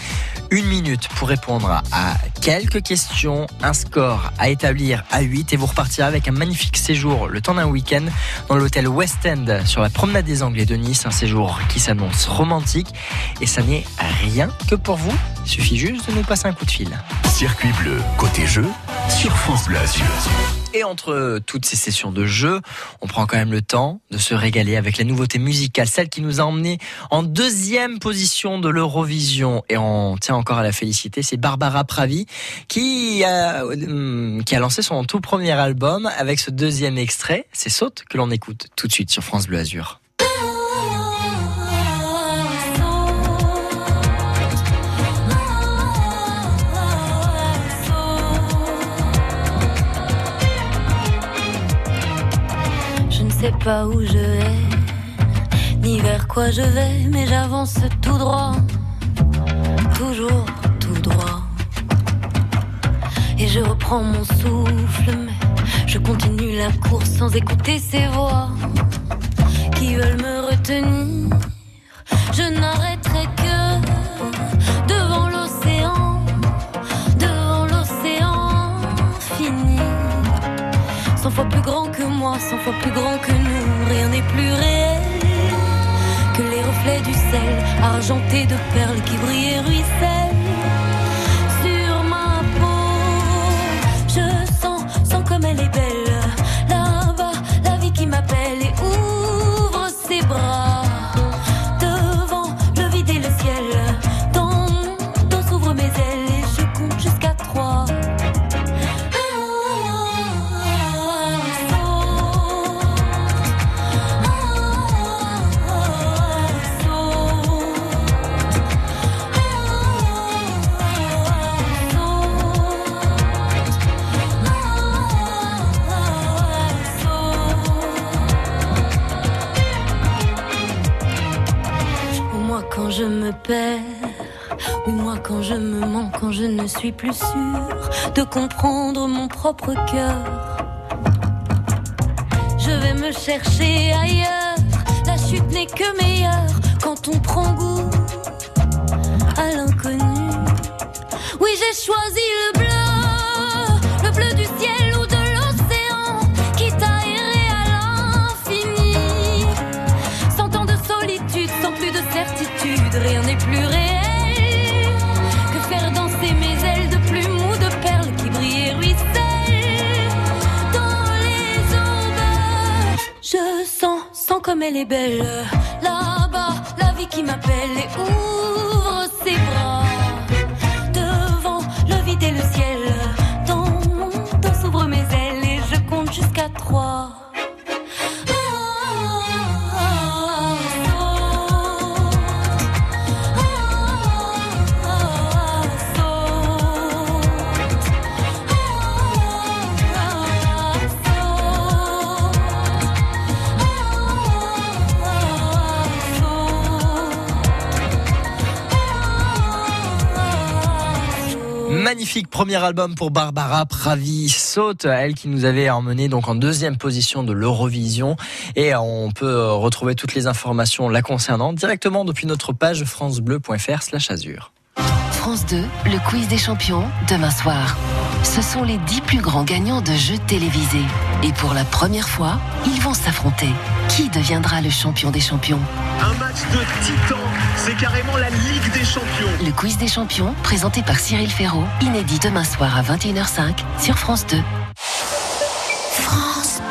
Une minute pour répondre à- quelques questions, un score à établir à 8 et vous repartirez avec un magnifique séjour le temps d'un week-end dans l'hôtel West End sur la promenade des Anglais de Nice. Un séjour qui s'annonce romantique et ça n'est rien que pour vous. Suffit juste de nous passer un coup de fil. Circuit bleu, côté jeu, sur France. Et entre toutes ces sessions de jeu, on prend quand même le temps de se régaler avec la nouveauté musicale, celle qui nous a emmené en deuxième position de l'Eurovision. Et on tient encore à la féliciter, c'est Barbara Pravi qui a, hum, qui a lancé son tout premier album avec ce deuxième extrait. C'est Saute que l'on écoute tout de suite sur France Bleu Azur. Sais pas où je vais, ni vers quoi je vais, mais j'avance tout droit, toujours tout droit. Et je reprends mon souffle, mais je continue la course sans écouter ces voix qui veulent me retenir. Je n'arrêterai que devant l'océan, Cent fois plus grand que moi, cent fois plus grand que nous, rien n'est plus réel que les reflets du sel, argentés de perles qui brillent et ruissellent comprendre mon propre cœur. Je vais me chercher ailleurs, la chute n'est que meilleure quand on prend goût à l'inconnu. Oui, j'ai choisi le elle est belle, là-bas, la vie qui m'appelle et ouvre ses bras devant le vide et le ciel. Dans mon s'ouvrent mes ailes et je compte jusqu'à trois. Magnifique premier album pour Barbara Pravi Saute, elle qui nous avait emmené donc en deuxième position de l'Eurovision et on peut retrouver toutes les informations la concernant directement depuis notre page francebleu.fr slash azur. France 2, le quiz des champions, demain soir. Ce sont les 10 plus grands gagnants de jeux télévisés. Et pour la première fois, ils vont s'affronter. Qui deviendra le champion des champions Un match de titan, c'est carrément la Ligue des Champions. Le quiz des champions, présenté par Cyril Ferraud, inédit demain soir à 21h05 sur France 2. France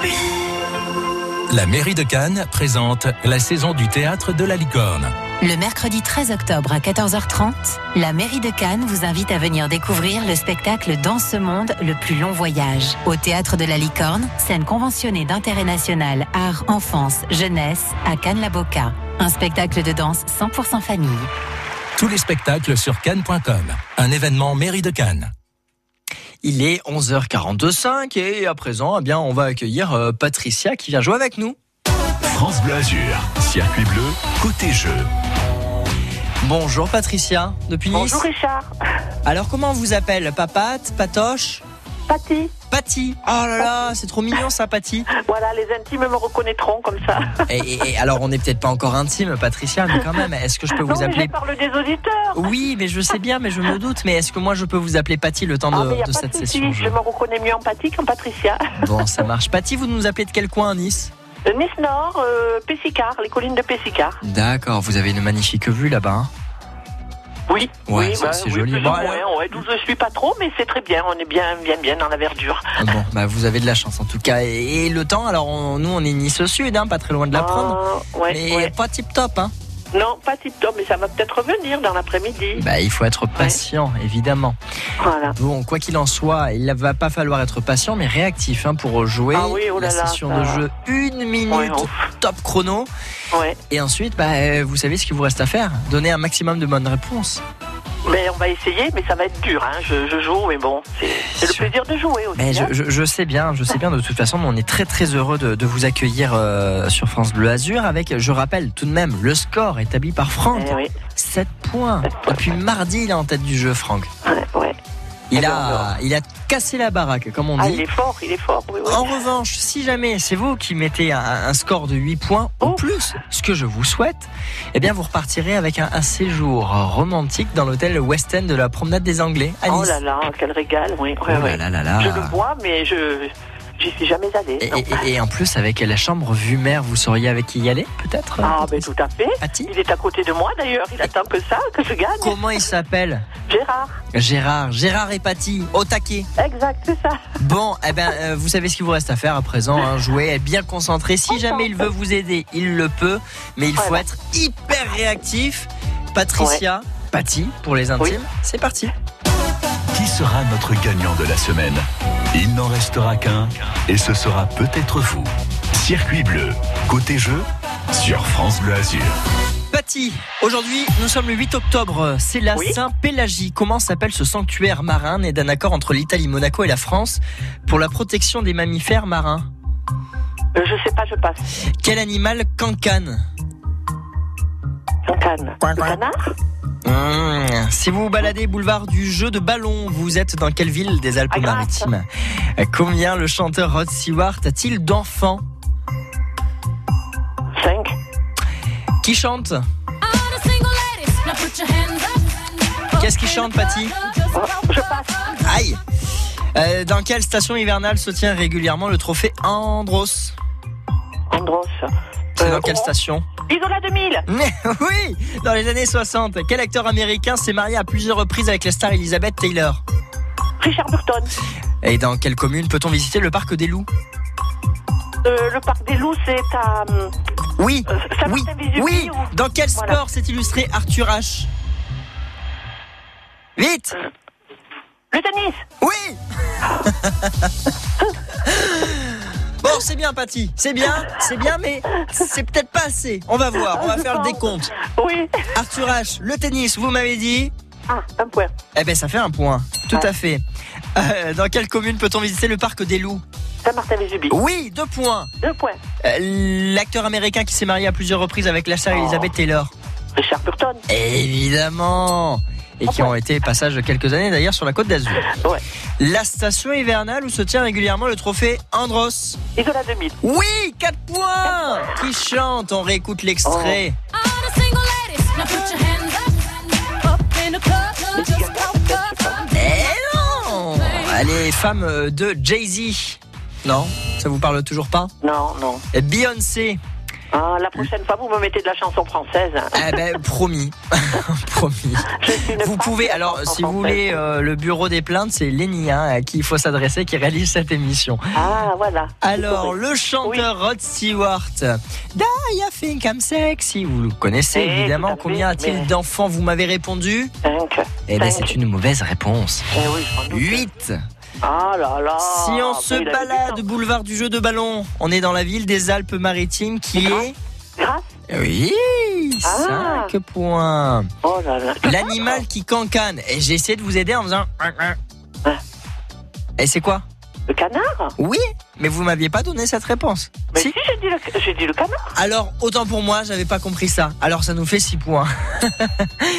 La mairie de Cannes présente la saison du théâtre de la licorne. Le mercredi 13 octobre à 14h30, la mairie de Cannes vous invite à venir découvrir le spectacle Dans ce monde, le plus long voyage. Au théâtre de la Licorne, scène conventionnée d'intérêt national, art, enfance, jeunesse, à Cannes-la-Boca. Un spectacle de danse 100% famille. Tous les spectacles sur cannes.com. Un événement mairie de Cannes. Il est 11h45 et à présent, eh bien, on va accueillir euh, Patricia qui vient jouer avec nous. France Bleu Azur, circuit bleu, côté jeu. Bonjour Patricia, depuis Nice. Bonjour Richard. Alors comment on vous appelle? Papate, Patoche? Patty. Patty. Oh là là, c'est trop mignon ça, Patty. Voilà, les intimes me reconnaîtront comme ça. Et, et- et alors, on n'est peut-être pas encore intime, Patricia, mais quand même, est-ce que je peux non, vous mais appeler je parle des auditeurs. Oui, mais je sais bien, mais je me doute. Mais est-ce que moi, je peux vous appeler Patty le temps Ah, de, mais y a de pas cette de session je me reconnais mieux en Patty qu'en Patricia. Bon, ça marche. Patty, vous nous appelez de quel coin à Nice Euh, Nice Nord, euh, Pessicar, les collines de Pessicar. D'accord, vous avez une magnifique vue là-bas. hein Oui, Ouais, oui, c'est- bah, c'est oui, joli. Bon, alors- moins, ouais, d'où je suis pas trop, mais c'est très bien, on est bien, bien, bien dans la verdure. Bon, bah vous avez de la chance en tout cas. Et, et le temps, alors on- nous on est Nice au sud, hein, pas très loin de la prendre. Ah, ouais, mais ouais. pas tip top, hein. Non, pas tip top, mais ça va peut-être revenir dans l'après-midi. Bah il faut être patient, évidemment. Voilà. Bon, quoi qu'il en soit, il ne va pas falloir être patient, mais réactif hein, pour jouer. Ah oui, oh là la là, session de va. jeu, une minute, Ouais, top chrono. Ouais. Et ensuite, bah, euh, vous savez ce qu'il vous reste à faire? Donner un maximum de bonnes réponses. Mais on va essayer, mais ça va être dur. Hein. Je, je joue, mais bon, c'est le plaisir de jouer aussi. Mais hein. je, je- je sais bien, je sais bien de toute façon, on est très très heureux de, de vous accueillir euh, sur France Bleu Azur avec, je rappelle tout de même, le score établi par Franck. Eh oui. 7 points. Depuis mardi, il est en tête du jeu, Franck. ouais. Il a, il a cassé la baraque, comme on Ah, dit. il est fort, il est fort. Oui, oui. En revanche, si jamais c'est vous qui mettez un, un score de 8 points Oh. ou plus, ce que je vous souhaite, eh bien vous repartirez avec un, un séjour romantique dans l'hôtel West End de la promenade des Anglais à Oh Nice. là là, quel régal, oui. Oh ouais, là ouais. là là là. Je le vois, mais je j'y suis jamais allée. Et, et- et en plus, avec la chambre vue mer, vous sauriez avec qui y aller, peut-être Ah, ben tout à fait. Patty Il est à côté de moi d'ailleurs, il attend que ça, que je gagne. Comment il s'appelle Gérard. Gérard. Gérard et Patty, au taquet. Exact, c'est ça. Bon, eh ben, euh, vous savez ce qu'il vous reste à faire à présent, hein, jouer, être bien concentré. Si jamais il veut vous aider, il le peut, mais il faut être hyper réactif. Patricia, Patty, pour les intimes, c'est parti. Qui sera notre gagnant de la semaine? Il n'en restera qu'un, et ce sera peut-être vous. Circuit bleu, côté jeu, sur France Bleu Azur. Patty, aujourd'hui, nous sommes le 8 octobre. C'est la Saint-Pélagie. Comment s'appelle ce sanctuaire marin né d'un accord entre l'Italie, Monaco et la France pour la protection des mammifères marins? Euh, je sais pas, je passe. Quel animal cancane Cancane. Le canard? Mmh. Si vous vous baladez boulevard du jeu de ballon, vous êtes dans quelle ville des Alpes-Maritimes Combien le chanteur Rod Stewart a-t-il d'enfants 5. Qui chante Qu'est-ce qui chante, Patty Je passe. Aïe Euh, Dans quelle station hivernale se tient régulièrement le trophée Andros Andros. C'est dans quelle station Isola 2000. Oui Dans les années 60, quel acteur américain s'est marié à plusieurs reprises avec la star Elizabeth Taylor? Richard Burton. Et dans quelle commune peut-on visiter le parc des loups? Euh, le parc des loups, c'est à. euh, Oui, oui, oui. ou- Dans quel sport s'est illustré Arthur H? Vite Le tennis. Oui C'est bien, Patty. C'est bien, c'est bien, mais c'est peut-être pas assez. On va voir, on va faire le décompte. Oui. Arthur H, le tennis, vous m'avez dit Ah, un point. Eh ben, ça fait un point. Tout à fait. Euh, dans quelle commune peut-on visiter le parc des loups? Saint-Martin-Vésubie. Oui, deux points. Deux points. Euh, L'acteur américain qui s'est marié à plusieurs reprises avec la star Elizabeth Taylor. Richard Burton. Évidemment et qui ont été passage de quelques années d'ailleurs sur la côte d'Azur. Ouais. La station hivernale où se tient régulièrement le trophée Andros. Isola 2000. Oui, 4 points Qui chante On réécoute l'extrait. Eh non Allez, femme euh, de Jay-Z. Non Ça vous parle toujours pas? Non, non. Beyoncé. Ah, la prochaine fois, vous me mettez de la chanson française. Eh ben, promis. promis. Vous pouvez, alors, si vous voulez, euh, le bureau des plaintes, c'est Lenny hein, à qui il faut s'adresser, qui réalise cette émission. Ah, voilà. Alors, le chanteur Rod Stewart, Die, I think I'm sexy. Vous le connaissez Eh, évidemment. Combien a-t-il mais- d'enfants Vous m'avez répondu? Cinq. Eh bien, Cinq. c'est une mauvaise réponse. Eh oui, je m'en doute. 8. Ah là là. Si on se avait du balade boulevard du jeu de ballon, on est dans la ville des Alpes-Maritimes qui est. Grasse Oui, Ah. 5 points. Oh. L'animal qui cancane. Et j'ai essayé de vous aider en faisant. Et c'est quoi? Le canard Oui, mais vous m'aviez pas donné cette réponse. Mais si, j'ai dit, le- j'ai dit le canard. Alors, autant pour moi, j'avais pas compris ça. Alors, ça nous fait 6 points.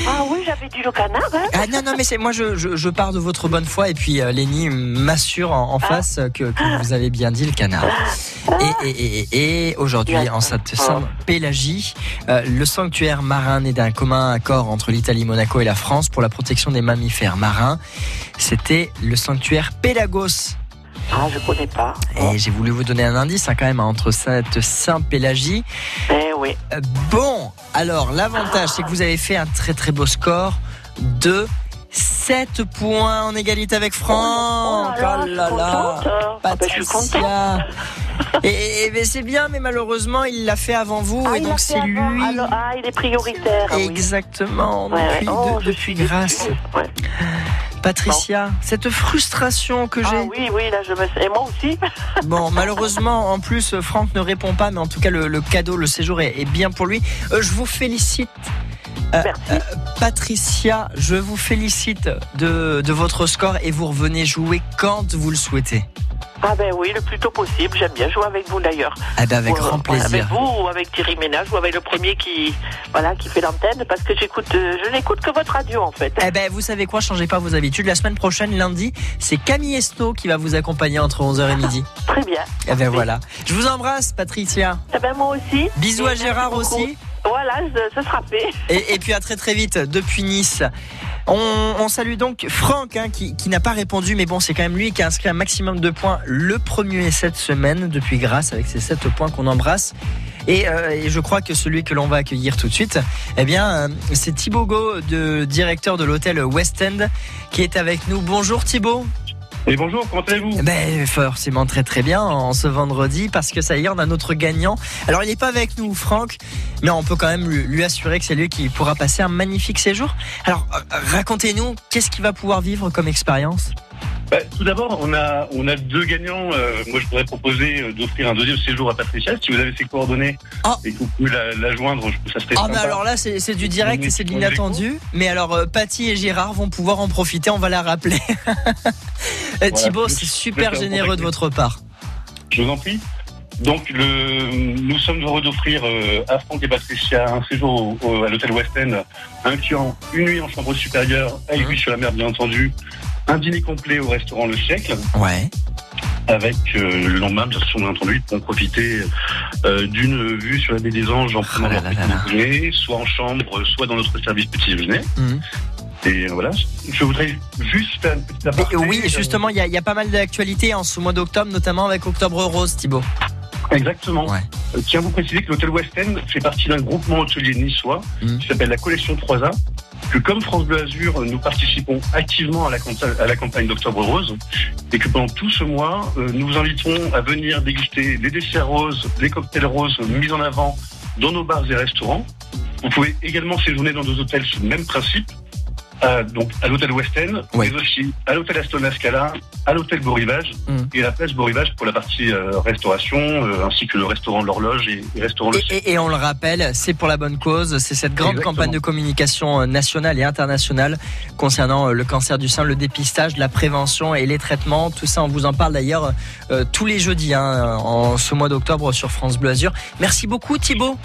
Ah oui, j'avais dit le canard. Hein. Ah non, non, mais c'est moi, je, je, je pars de votre bonne foi et puis euh, Lénie m'assure en, en face que, que vous avez bien dit le canard. Et, et, et, et- et aujourd'hui, en cette Sainte-Pélagie, euh, le sanctuaire marin né d'un commun accord entre l'Italie, Monaco et la France pour la protection des mammifères marins, c'était le sanctuaire Pélagos. Ah, je connais pas. Et j'ai voulu vous donner un indice hein, quand même hein, entre cette Saint-Pélagie. Eh oui. Euh, Bon, alors l'avantage c'est que vous avez fait un très très beau score de 7 points en égalité avec Franck. Oh là là, Oh là là, contente. Ah ben, Patricia. Et, et- c'est bien, mais malheureusement il l'a fait avant vous Ah, et donc c'est lui. Alors, ah, il est prioritaire. ah oui. Exactement, Ouais, ouais. depuis, Oh, de- je suis grâce. Ouais. Patricia, cette frustration que j'ai. Ah oui, oui, là, je me. Et moi aussi. Bon, malheureusement, en plus, Franck ne répond pas, mais en tout cas, le, le cadeau, le séjour est, est bien pour lui. Euh, je vous félicite. Euh, euh, Patricia, je vous félicite de, de votre score et vous revenez jouer quand vous le souhaitez. Ah ben oui, le plus tôt possible. J'aime bien jouer avec vous d'ailleurs. Ah ben avec Ou, grand ouais, Avec plaisir. vous ou avec Thierry Ménage ou avec le premier qui, voilà, qui fait l'antenne parce que j'écoute, je n'écoute que votre radio en fait. Eh ben, vous savez quoi, changez pas vos habitudes. La semaine prochaine, lundi, c'est Camille Esnault qui va vous accompagner entre 11h et midi. Très bien. Eh ben voilà. Je vous embrasse, Patricia. Eh ben moi aussi. Bisous Et à Gérard aussi. Voilà, ce, ce sera fait. Et, et puis à très très vite depuis Nice. On, on salue donc Franck hein, qui, qui n'a pas répondu, mais bon, c'est quand même lui qui a inscrit un maximum de points le premier cette semaine depuis grâce avec ses 7 points qu'on embrasse. Et, euh, et je crois que celui que l'on va accueillir tout de suite, eh bien, euh, c'est Thibaut Go, de, directeur de l'hôtel West End, qui est avec nous. Bonjour Thibaut. Et bonjour, comment allez-vous? Ben forcément très très bien en ce vendredi parce que ça y est, on a notre gagnant. Alors il n'est pas avec nous, Franck, mais on peut quand même lui, lui assurer que c'est lui qui pourra passer un magnifique séjour. Alors euh, racontez-nous, qu'est-ce qu'il va pouvoir vivre comme expérience? Bah, Tout d'abord, on a, on a deux gagnants. Euh, moi, je pourrais proposer euh, d'offrir un deuxième séjour à Patricia. Si vous avez ses coordonnées et que vous pouvez la, la joindre, je- ça serait Ah mais alors là c'est du direct et c'est de l'inattendu. Mais alors euh, Patty et Gérard vont pouvoir en profiter, on va la rappeler. Euh, Thibaut, je- c'est super généreux de votre part. Je vous en prie. Donc, le, nous sommes heureux d'offrir euh, à Franck et Patricia un séjour au- au- à l'hôtel West End, incluant une nuit en chambre supérieure, avec vue sur la mer, bien entendu, un dîner complet au restaurant Le Siècle. Ouais. Avec euh, le lendemain, bien sûr, bien entendu, pour profiter euh, d'une vue sur la baie des Anges en prenant leur petit déjeuner, soit en chambre, soit dans notre service petit déjeuner. Mhm. Et euh, voilà, je voudrais juste faire une petite aparté. Oui, justement, il y, a- il y a pas mal d'actualités en ce mois d'octobre, notamment avec Octobre Rose, Thibaut. Exactement. Euh, tiens à vous préciser que l'hôtel West End fait partie d'un groupement hôtelier niçois Mhm. qui s'appelle la collection 3A. Que comme France Bleu Azur, nous participons activement à la, campagne d'Octobre Rose et que pendant tout ce mois, euh, nous vous invitons à venir déguster les desserts roses, les cocktails roses mis en avant dans nos bars et restaurants. Vous pouvez également séjourner dans nos hôtels sur le même principe, à, donc à l'hôtel West End, mais aussi à l'hôtel Aston Scala, à l'hôtel Beau Rivage et à la place Beau Rivage pour la partie euh, restauration, euh, ainsi que le restaurant de l'horloge et, et restaurant le Et, et on le rappelle, c'est pour la bonne cause. C'est cette grande Exactement. campagne de communication euh, nationale et internationale concernant euh, le cancer du sein, le dépistage, la prévention et les traitements. Tout ça, on vous en parle d'ailleurs euh, tous les jeudis hein, en ce mois d'octobre sur France Bleu Azur. Merci beaucoup Thibaut.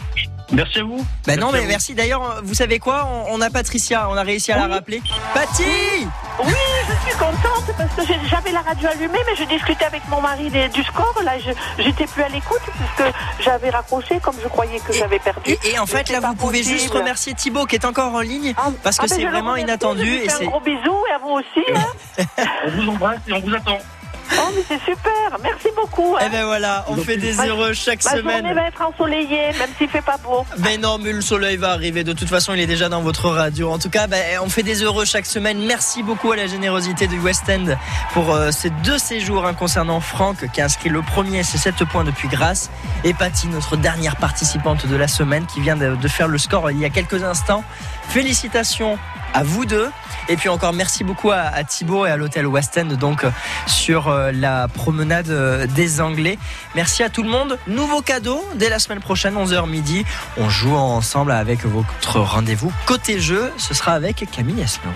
Merci à vous. Ben non, mais merci. D'ailleurs, vous savez quoi? On, on a Patricia, on a réussi à la rappeler. Patty Oui, je suis contente parce que j'ai- j'avais la radio allumée, mais je discutais avec mon mari des- du score. Là, je j'étais plus à l'écoute puisque j'avais raccroché comme je croyais que j'avais perdu. Et en fait, là, vous pouvez juste remercier Thibaut qui est encore en ligne parce que Ah, c'est vraiment inattendu. Je vous Et fais un gros bisou et à vous aussi. hein. On vous embrasse et on vous attend. Oh, mais c'est super. Merci beaucoup. hein. Eh ben voilà, on fait des Ma- heureux chaque ma semaine. journée va être ensoleillée, même s'il fait pas beau. Mais non, mais le soleil va arriver. De toute façon, il est déjà dans votre radio. En tout cas, ben, on fait des heureux chaque semaine. Merci beaucoup à la générosité du West End pour euh, ces deux séjours hein, concernant Franck qui a inscrit le premier, c'est 7 points depuis grâce. Et Patty, notre dernière participante de la semaine qui vient de, de faire le score il y a quelques instants. Félicitations à vous deux. Et puis encore merci beaucoup à, Thibaut et à l'hôtel West End donc euh, sur euh, la promenade euh, des Anglais. Merci à tout le monde. Nouveau cadeau dès la semaine prochaine 11h midi. On joue ensemble avec votre rendez-vous côté jeu. Ce sera avec Camille Esnault.